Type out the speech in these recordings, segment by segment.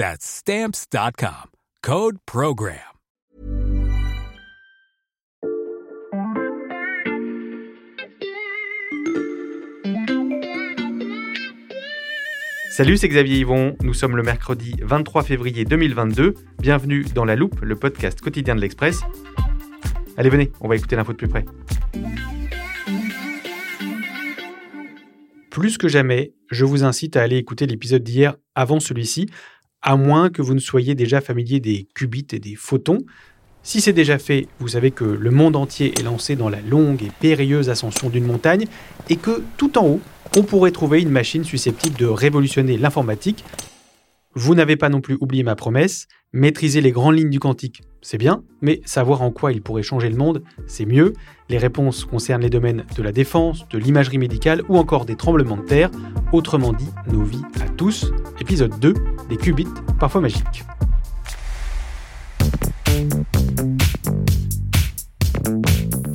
That's Stamps.com. Code PROGRAM. Salut, c'est Xavier Yvon. Nous sommes le mercredi 23 février 2022. Bienvenue dans La Loupe, le podcast quotidien de l'Express. Allez, venez, on va écouter l'info de plus près. Plus que jamais, je vous incite à aller écouter l'épisode d'hier avant celui-ci, à moins que vous ne soyez déjà familier des qubits et des photons. Si c'est déjà fait, vous savez que le monde entier est lancé dans la longue et périlleuse ascension d'une montagne et que tout en haut, on pourrait trouver une machine susceptible de révolutionner l'informatique. Vous n'avez pas non plus oublié ma promesse, maîtriser les grandes lignes du quantique, c'est bien, mais savoir en quoi il pourrait changer le monde, c'est mieux. Les réponses concernent les domaines de la défense, de l'imagerie médicale ou encore des tremblements de terre, autrement dit nos vies à tous. Épisode 2, des qubits parfois magiques.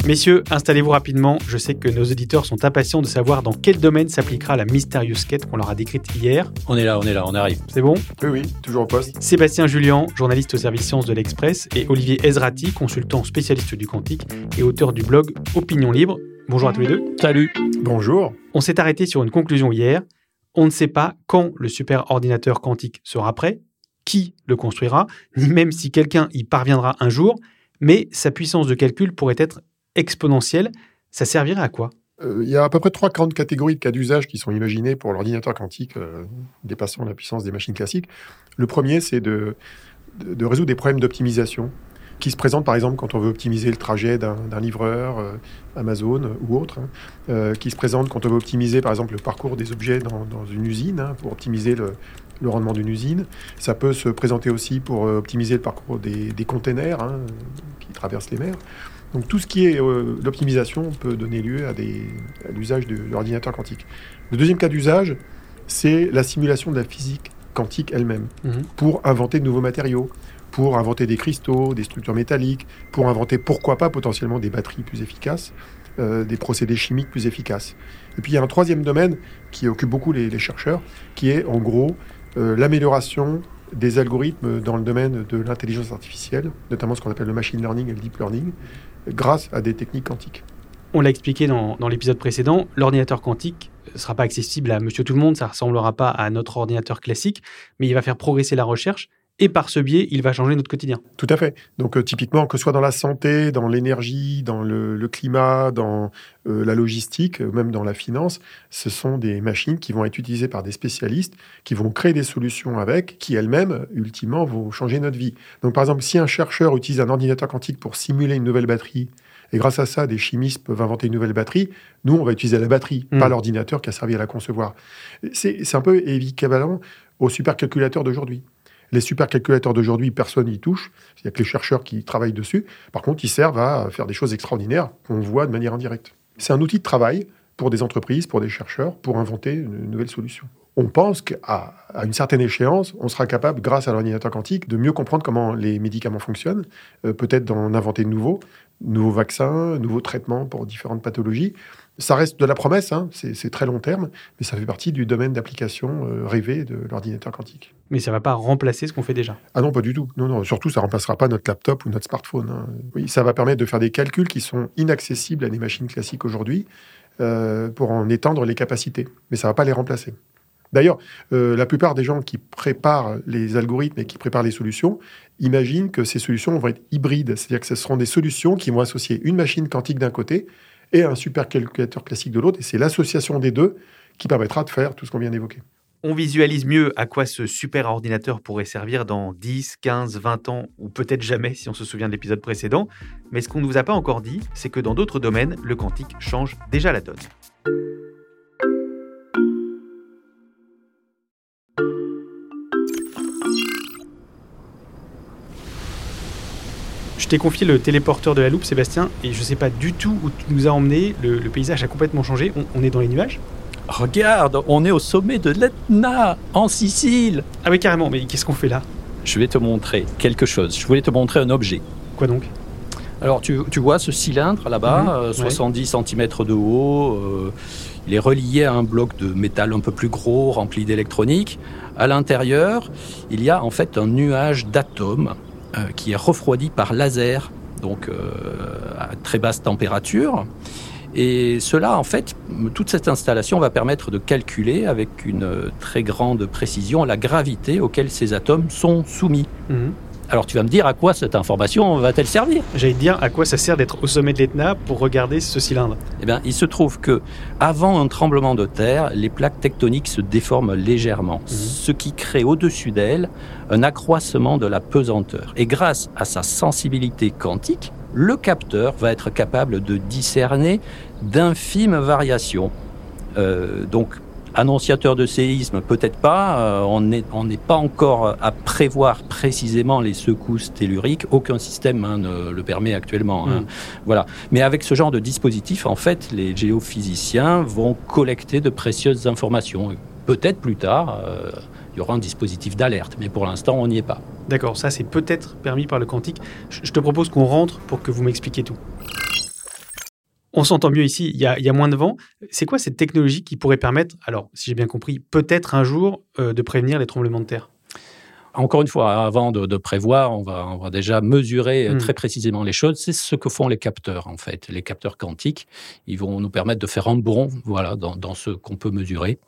Messieurs, installez-vous rapidement. Je sais que nos auditeurs sont impatients de savoir dans quel domaine s'appliquera la mystérieuse quête qu'on leur a décrite hier. On est là, on est là, on arrive. C'est bon? Oui, oui, toujours au poste. Sébastien Julien, journaliste au service sciences de l'Express, et Olivier Ezrati, consultant spécialiste du quantique et auteur du blog Opinion Libre. Bonjour à tous les deux. Salut. Bonjour. On s'est arrêté sur une conclusion hier. On ne sait pas quand le super ordinateur quantique sera prêt, qui le construira, ni même si quelqu'un y parviendra un jour, mais sa puissance de calcul pourrait être exponentielle. Ça servirait à quoi? Euh, Il y a à peu près trois grandes catégories de cas d'usage qui sont imaginées pour l'ordinateur quantique euh, dépassant la puissance des machines classiques. Le premier, c'est de résoudre des problèmes d'optimisation qui se présentent par exemple quand on veut optimiser le trajet d'un livreur euh, Amazon ou autre, hein, euh, qui se présentent quand on veut optimiser par exemple le parcours des objets dans, dans une usine, hein, pour optimiser le, le rendement d'une usine. Ça peut se présenter aussi pour euh, optimiser le parcours des, des containers hein, qui traversent les mers. Donc tout ce qui est euh, l'optimisation peut donner lieu à l'usage de l'ordinateur quantique. Le deuxième cas d'usage, c'est la simulation de la physique quantique elle-même Mhm. pour inventer de nouveaux matériaux, pour inventer des cristaux, des structures métalliques, pour inventer pourquoi pas potentiellement des batteries plus efficaces, euh, des procédés chimiques plus efficaces. Et puis il y a un troisième domaine qui occupe beaucoup les, chercheurs, qui est en gros euh, l'amélioration des algorithmes dans le domaine de l'intelligence artificielle, notamment ce qu'on appelle le machine learning et le deep learning, grâce à des techniques quantiques. On l'a expliqué dans, dans l'épisode précédent, l'ordinateur quantique ne sera pas accessible à monsieur tout le monde, ça ne ressemblera pas à notre ordinateur classique, mais il va faire progresser la recherche et par ce biais, il va changer notre quotidien. Tout à fait. Donc euh, typiquement, que ce soit dans la santé, dans l'énergie, dans le, le climat, dans euh, la logistique, euh, même dans la finance, ce sont des machines qui vont être utilisées par des spécialistes, qui vont créer des solutions avec, qui elles-mêmes, ultimement, vont changer notre vie. Donc par exemple, si un chercheur utilise un ordinateur quantique pour simuler une nouvelle batterie, et grâce à ça, des chimistes peuvent inventer une nouvelle batterie, nous, on va utiliser la batterie, Mm. pas l'ordinateur qui a servi à la concevoir. C'est un peu équivalent aux supercalculateurs d'aujourd'hui. Les supercalculateurs d'aujourd'hui, personne n'y touche. Il n'y a que les chercheurs qui travaillent dessus. Par contre, ils servent à faire des choses extraordinaires qu'on voit de manière indirecte. C'est un outil de travail pour des entreprises, pour des chercheurs, pour inventer une nouvelle solution. on pense qu'à une certaine échéance, on sera capable, grâce à l'ordinateur quantique, de mieux comprendre comment les médicaments fonctionnent, euh, peut-être d'en inventer de nouveaux, nouveaux vaccins, nouveaux traitements pour différentes pathologies. Ça reste de la promesse, hein, c'est très long terme, mais ça fait partie du domaine d'application euh, rêvé de l'ordinateur quantique. Mais ça ne va pas remplacer ce qu'on fait déjà Ah non, pas du tout. Non, non, surtout, ça ne remplacera pas notre laptop ou notre smartphone. hein. Oui, ça va permettre de faire des calculs qui sont inaccessibles à des machines classiques aujourd'hui euh, pour en étendre les capacités, mais ça ne va pas les remplacer. D'ailleurs, euh, la plupart des gens qui préparent les algorithmes et qui préparent les solutions imaginent que ces solutions vont être hybrides, c'est-à-dire que ce seront des solutions qui vont associer une machine quantique d'un côté et un supercalculateur classique de l'autre, et c'est l'association des deux qui permettra de faire tout ce qu'on vient d'évoquer. On visualise mieux à quoi ce super ordinateur pourrait servir dans 10, 15, 20 ans, ou peut-être jamais si on se souvient de l'épisode précédent. Mais ce qu'on ne vous a pas encore dit, c'est que dans d'autres domaines, le quantique change déjà la donne. Je t'ai confié le téléporteur de la loupe, Sébastien, et je ne sais pas du tout où tu nous as emmené. Le, le paysage a complètement changé. On, on est dans les nuages Regarde, on est au sommet de l'Etna, en Sicile. Ah oui, carrément, mais qu'est-ce qu'on fait là? Je vais te montrer quelque chose. Je voulais te montrer un objet. Quoi donc? Alors, tu, tu vois ce cylindre là-bas, Mhm, euh, 70 cm de haut. euh, il est relié à un bloc de métal un peu plus gros, rempli d'électronique. À l'intérieur, il y a en fait un nuage d'atomes qui est refroidi par laser, donc euh, à très basse température. Et cela, en fait, toute cette installation va permettre de calculer avec une euh, très grande précision la gravité auquel ces atomes sont soumis. Mhm. Alors tu vas me dire à quoi cette information va-t-elle servir? J'allais te dire à quoi ça sert d'être au sommet de l'Etna pour regarder ce cylindre. Eh bien, il se trouve que avant un tremblement de terre, les plaques tectoniques se déforment légèrement, ce qui crée au-dessus d'elles un accroissement de la pesanteur. Et grâce à sa sensibilité quantique, le capteur va être capable de discerner d'infimes variations. Euh, donc, annonciateur de séisme, peut-être pas. euh, on n'est on pas encore à prévoir précisément les secousses telluriques. Aucun système hein, ne le permet actuellement. hein. Mm. Voilà. Mais avec ce genre de dispositif, en fait, les géophysiciens vont collecter de précieuses informations. Peut-être plus tard, euh, il y aura un dispositif d'alerte, mais pour l'instant, on n'y est pas. D'accord, ça c'est peut-être permis par le quantique. Je te propose qu'on rentre pour que vous m'expliquiez tout. On s'entend mieux ici, il y, a, il y a moins de vent. C'est quoi cette technologie qui pourrait permettre, alors si j'ai bien compris, peut-être un jour euh, de prévenir les tremblements de terre? Encore une fois, avant de, de prévoir, on va, on va déjà mesurer euh, Mm. très précisément les choses. C'est ce que font les capteurs, en fait. Les capteurs quantiques, ils vont nous permettre de faire un bond voilà, dans, dans ce qu'on peut mesurer.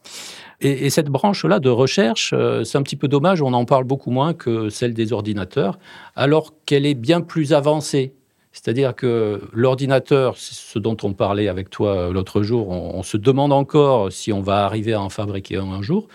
Et, et cette branche-là de recherche, euh, c'est un petit peu dommage, on en parle beaucoup moins que celle des ordinateurs, alors qu'elle est bien plus avancée. C'est-à-dire que l'ordinateur, ce dont on parlait avec toi euh, l'autre jour, on, se demande encore si on va arriver à en fabriquer un un jour.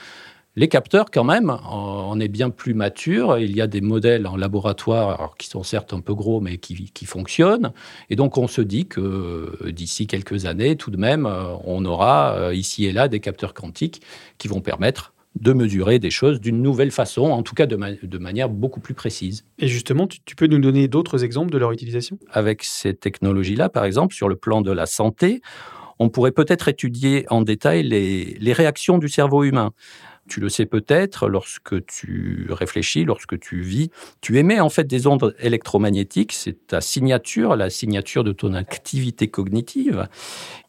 Les capteurs, quand même, on est bien plus mature. Il y a des modèles en laboratoire qui sont certes un peu gros, mais qui, qui fonctionnent. Et donc, on se dit que euh, d'ici quelques années, tout de même, euh, on aura euh, ici et là des capteurs quantiques qui vont permettre de mesurer des choses d'une nouvelle façon, en tout cas de, ma- de manière beaucoup plus précise. Et justement, tu, tu peux nous donner d'autres exemples de leur utilisation? Avec ces technologies-là, par exemple, sur le plan de la santé, on pourrait peut-être étudier en détail les, les réactions du cerveau humain. Tu le sais peut-être, lorsque tu réfléchis, lorsque tu vis, tu émets en fait des ondes électromagnétiques. C'est ta signature, la signature de ton activité cognitive.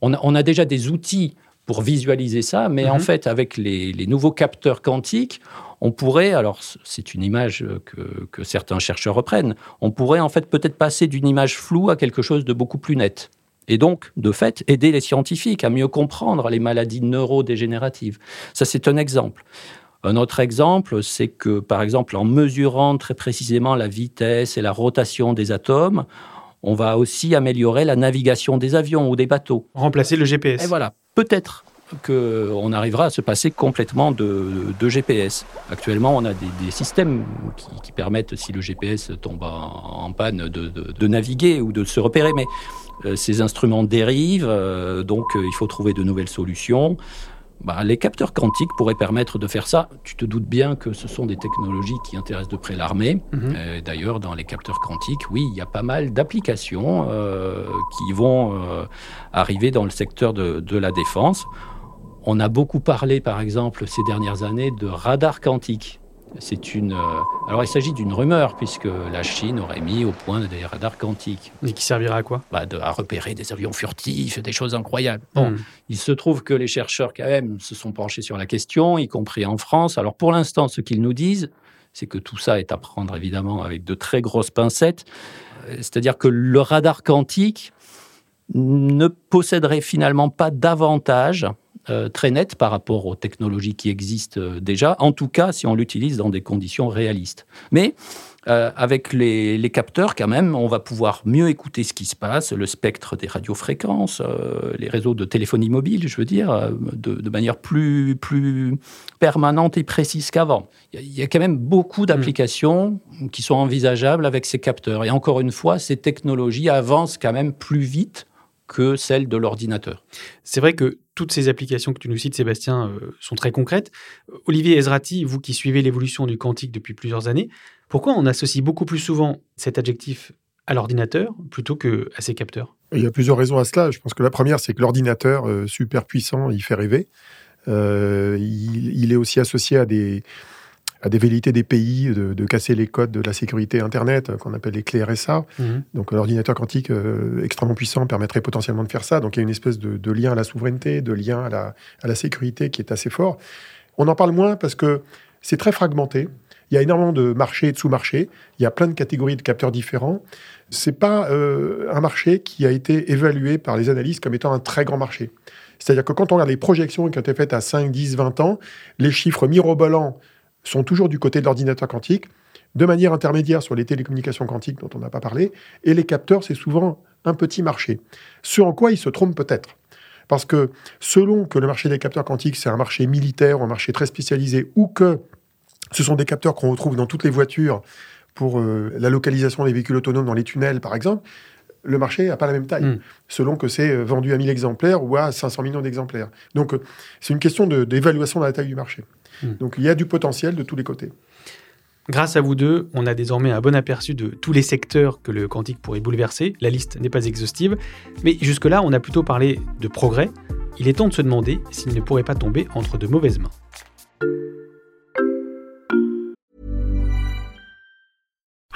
On a, on a déjà des outils pour visualiser ça, mais en Mhm. fait, avec les, les nouveaux capteurs quantiques, on pourrait, alors c'est une image que, que certains chercheurs reprennent, on pourrait en fait peut-être passer d'une image floue à quelque chose de beaucoup plus net. Et donc, de fait, aider les scientifiques à mieux comprendre les maladies neurodégénératives. Ça, c'est un exemple. Un autre exemple, c'est que, par exemple, en mesurant très précisément la vitesse et la rotation des atomes, on va aussi améliorer la navigation des avions ou des bateaux. Remplacer le GPS. Et voilà, peut-être qu'on arrivera à se passer complètement de, de GPS. Actuellement, on a des, des systèmes qui, qui permettent, si le GPS tombe en, en panne, de, de- de naviguer ou de se repérer, mais euh, ces instruments dérivent, euh, donc euh, il faut trouver de nouvelles solutions. Bah, les capteurs quantiques pourraient permettre de faire ça. Tu te doutes bien que ce sont des technologies qui intéressent de près l'armée. Mhm. D'ailleurs, dans les capteurs quantiques, oui, il y a pas mal d'applications euh, qui vont euh, arriver dans le secteur de, de la défense. On a beaucoup parlé, par exemple, ces dernières années, de radar quantique. C'est une. Euh, alors, il s'agit d'une rumeur, puisque la Chine aurait mis au point des radars quantiques. Mais qui servira à quoi? Bah, de, À repérer des avions furtifs, des choses incroyables. Bon, Hmm. il se trouve que les chercheurs, quand même, se sont penchés sur la question, y compris en France. Alors, pour l'instant, ce qu'ils nous disent, c'est que tout ça est à prendre, évidemment, avec de très grosses pincettes. Euh, C'est-à-dire que le radar quantique ne posséderait finalement pas d'avantage euh, très net par rapport aux technologies qui existent euh, déjà, en tout cas si on l'utilise dans des conditions réalistes. Mais euh, avec les, les capteurs, quand même, on va pouvoir mieux écouter ce qui se passe, le spectre des radiofréquences, euh, les réseaux de téléphonie mobile, je veux dire, euh, de, de manière plus, plus permanente et précise qu'avant. Il y a- il y a quand même beaucoup d'applications qui sont envisageables avec ces capteurs. Et encore une fois, ces technologies avancent quand même plus vite que celles de l'ordinateur. C'est vrai que toutes ces applications que tu nous cites, Sébastien, euh, sont très concrètes. Olivier Ezrati, vous qui suivez l'évolution du quantique depuis plusieurs années, pourquoi on associe beaucoup plus souvent cet adjectif à l'ordinateur plutôt que à ces capteurs? Il y a plusieurs raisons à cela. Je pense que la première, c'est que l'ordinateur euh, super puissant, il fait rêver. Euh, il, il est aussi associé à des, à des velléités des pays de, de casser les codes de la sécurité Internet, euh, qu'on appelle les clés RSA. Donc l'ordinateur quantique euh, extrêmement puissant permettrait potentiellement de faire ça. Donc il y a une espèce de, de lien à la souveraineté, de lien à la, à la sécurité qui est assez fort. On en parle moins parce que c'est très fragmenté. Il y a énormément de marchés et de sous-marchés. Il y a plein de catégories de capteurs différents. C'est pas euh, un marché qui a été évalué par les analystes comme étant un très grand marché. C'est-à-dire que quand on regarde les projections qui ont été faites à 5, 10, 20 ans, les chiffres mirobolants sont toujours du côté de l'ordinateur quantique, de manière intermédiaire sur les télécommunications quantiques dont on n'a pas parlé, et les capteurs, c'est souvent un petit marché. Ce en quoi ils se trompent peut-être. Parce que selon que le marché des capteurs quantiques, c'est un marché militaire un marché très spécialisé, ou que ce sont des capteurs qu'on retrouve dans toutes les voitures pour euh, la localisation des véhicules autonomes dans les tunnels, par exemple, le marché n'a pas la même taille, Mm. selon que c'est euh, vendu à 1000 exemplaires ou à 500 millions d'exemplaires. Donc, euh, c'est une question d'évaluation de, la taille du marché. Mm. Donc, il y a du potentiel de tous les côtés. Grâce à vous deux, on a désormais un bon aperçu de tous les secteurs que le quantique pourrait bouleverser. La liste n'est pas exhaustive, mais jusque-là, on a plutôt parlé de progrès. Il est temps de se demander s'il ne pourrait pas tomber entre de mauvaises mains.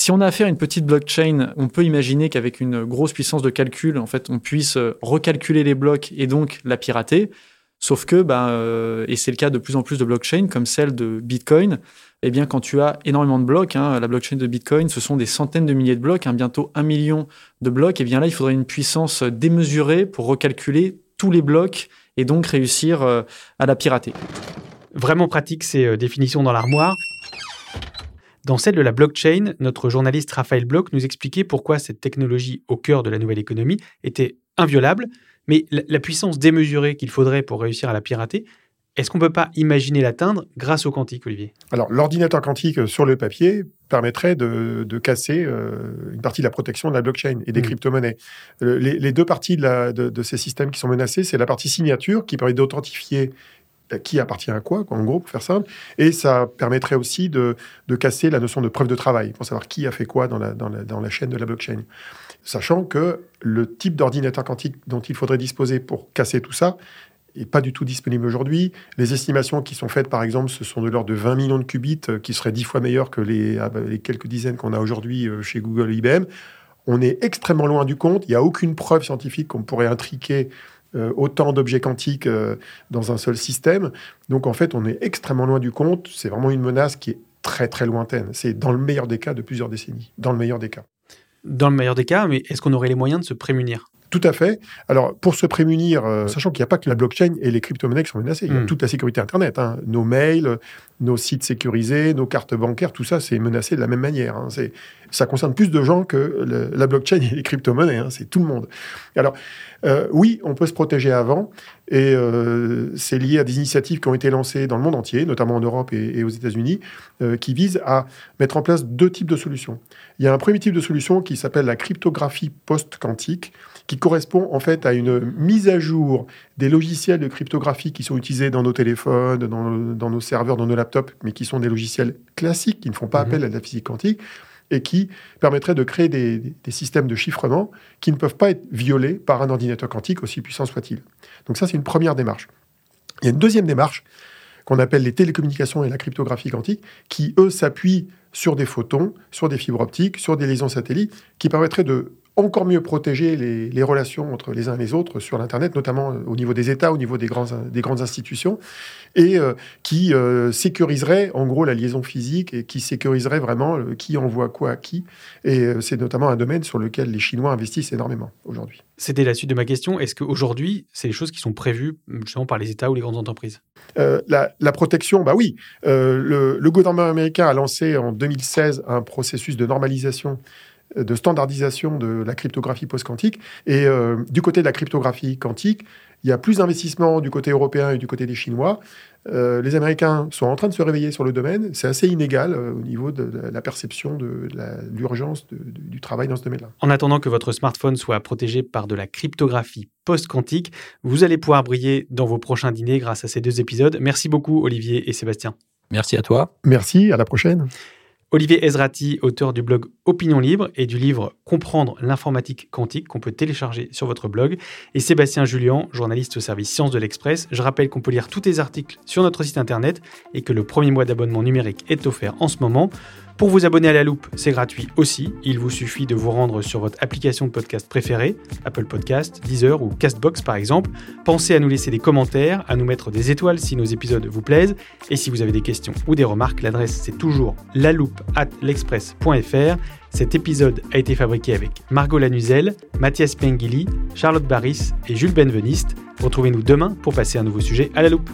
Si on a affaire à une petite blockchain, on peut imaginer qu'avec une grosse puissance de calcul, en fait, on puisse euh, recalculer les blocs et donc la pirater. Sauf que, ben, euh, et c'est le cas de plus en plus de blockchains comme celle de Bitcoin, eh bien, quand tu as énormément de blocs, hein, la blockchain de Bitcoin, ce sont des centaines de milliers de blocs, hein, bientôt un million de blocs, et bien là, il faudrait une puissance démesurée pour recalculer tous les blocs et donc réussir euh, à la pirater. Vraiment pratique ces euh, définitions dans l'armoire. Dans celle de la blockchain, notre journaliste Raphaël Bloch nous expliquait pourquoi cette technologie au cœur de la nouvelle économie était inviolable, mais la, puissance démesurée qu'il faudrait pour réussir à la pirater, est-ce qu'on ne peut pas imaginer l'atteindre grâce au quantique, Olivier? Alors, l'ordinateur quantique euh, sur le papier permettrait de, de casser euh, une partie de la protection de la blockchain et des Mm. crypto-monnaies. Euh, les, les deux parties de, la- de- de ces systèmes qui sont menacés, c'est la partie signature qui permet d'authentifier qui appartient à quoi, en gros, pour faire simple. Et ça permettrait aussi de, de casser la notion de preuve de travail, pour savoir qui a fait quoi dans la, dans la, dans la chaîne de la blockchain. Sachant que le type d'ordinateur quantique dont il faudrait disposer pour casser tout ça n'est pas du tout disponible aujourd'hui. Les estimations qui sont faites, par exemple, ce sont de l'ordre de 20 millions de qubits, euh, qui seraient 10 fois meilleurs que les, ah bah, les quelques dizaines qu'on a aujourd'hui euh, chez Google et IBM. On est extrêmement loin du compte. Il n'y a aucune preuve scientifique qu'on pourrait intriquer euh, autant d'objets quantiques euh, dans un seul système. Donc, en fait, on est extrêmement loin du compte. C'est vraiment une menace qui est très, très lointaine. C'est dans le meilleur des cas de plusieurs décennies. Dans le meilleur des cas. Dans le meilleur des cas, mais est-ce qu'on aurait les moyens de se prémunir? Tout à fait. Alors, pour se prémunir, euh, sachant qu'il n'y a pas que la blockchain et les crypto-monnaies qui sont menacées, il y a Mm. toute la sécurité Internet. hein. Nos mails, nos sites sécurisés, nos cartes bancaires, tout ça, c'est menacé de la même manière. hein. C'est- Ça concerne plus de gens que le- la blockchain et les crypto-monnaies. hein. C'est tout le monde. Alors, euh, oui, on peut se protéger avant, et euh, c'est lié à des initiatives qui ont été lancées dans le monde entier, notamment en Europe et, et aux États-Unis, euh, qui visent à mettre en place deux types de solutions. Il y a un premier type de solution qui s'appelle la cryptographie post-quantique, qui correspond en fait à une mise à jour des logiciels de cryptographie qui sont utilisés dans nos téléphones, dans, dans nos serveurs, dans nos laptops, mais qui sont des logiciels classiques, qui ne font pas Mhm. appel à la physique quantique, et qui permettraient de créer des, des systèmes de chiffrement qui ne peuvent pas être violés par un ordinateur quantique, aussi puissant soit-il. Donc ça, c'est une première démarche. Il y a une deuxième démarche qu'on appelle les télécommunications et la cryptographie quantique, qui, eux, s'appuient sur des photons, sur des fibres optiques, sur des liaisons satellites, qui permettraient de encore mieux protéger les, les relations entre les uns et les autres sur l'Internet, notamment euh, au niveau des États, au niveau des, grands, des grandes institutions, et euh, qui euh, sécuriserait en gros la liaison physique et qui sécuriserait vraiment euh, qui envoie quoi à qui. Et c'est notamment un domaine sur lequel les Chinois investissent énormément aujourd'hui. C'était la suite de ma question. Est-ce qu'aujourd'hui, c'est des choses qui sont prévues justement par les États ou les grandes entreprises? La, la protection, bah oui. Le, le gouvernement américain a lancé en 2016 un processus de normalisation, de standardisation de la cryptographie post-quantique. Et euh, du côté de la cryptographie quantique, il y a plus d'investissements du côté européen et du côté des Chinois. Euh, les Américains sont en train de se réveiller sur le domaine. C'est assez inégal euh, au niveau de, la perception de, l'urgence du travail dans ce domaine-là. En attendant que votre smartphone soit protégé par de la cryptographie post-quantique, vous allez pouvoir briller dans vos prochains dîners grâce à ces deux épisodes. Merci beaucoup Olivier et Sébastien. Merci à toi. Merci, à la prochaine. Olivier Ezrati, auteur du blog Opinion Libre et du livre Comprendre l'informatique quantique qu'on peut télécharger sur votre blog, et Sébastien Julien, journaliste au service Sciences de l'Express. Je rappelle qu'on peut lire tous les articles sur notre site internet et que le premier mois d'abonnement numérique est offert en ce moment. Pour vous abonner à la loupe, c'est gratuit aussi. Il vous suffit de vous rendre sur votre application de podcast préférée, Apple Podcast, Deezer ou Castbox par exemple. Pensez à nous laisser des commentaires, à nous mettre des étoiles si nos épisodes vous plaisent. Et si vous avez des questions ou des remarques, l'adresse c'est toujours laloupe at l'express.fr. Cet épisode a été fabriqué avec Margot Lanuzel, Mathias Pengili, Charlotte Barris et Jules Benveniste. Retrouvez-nous demain pour passer un nouveau sujet à la loupe.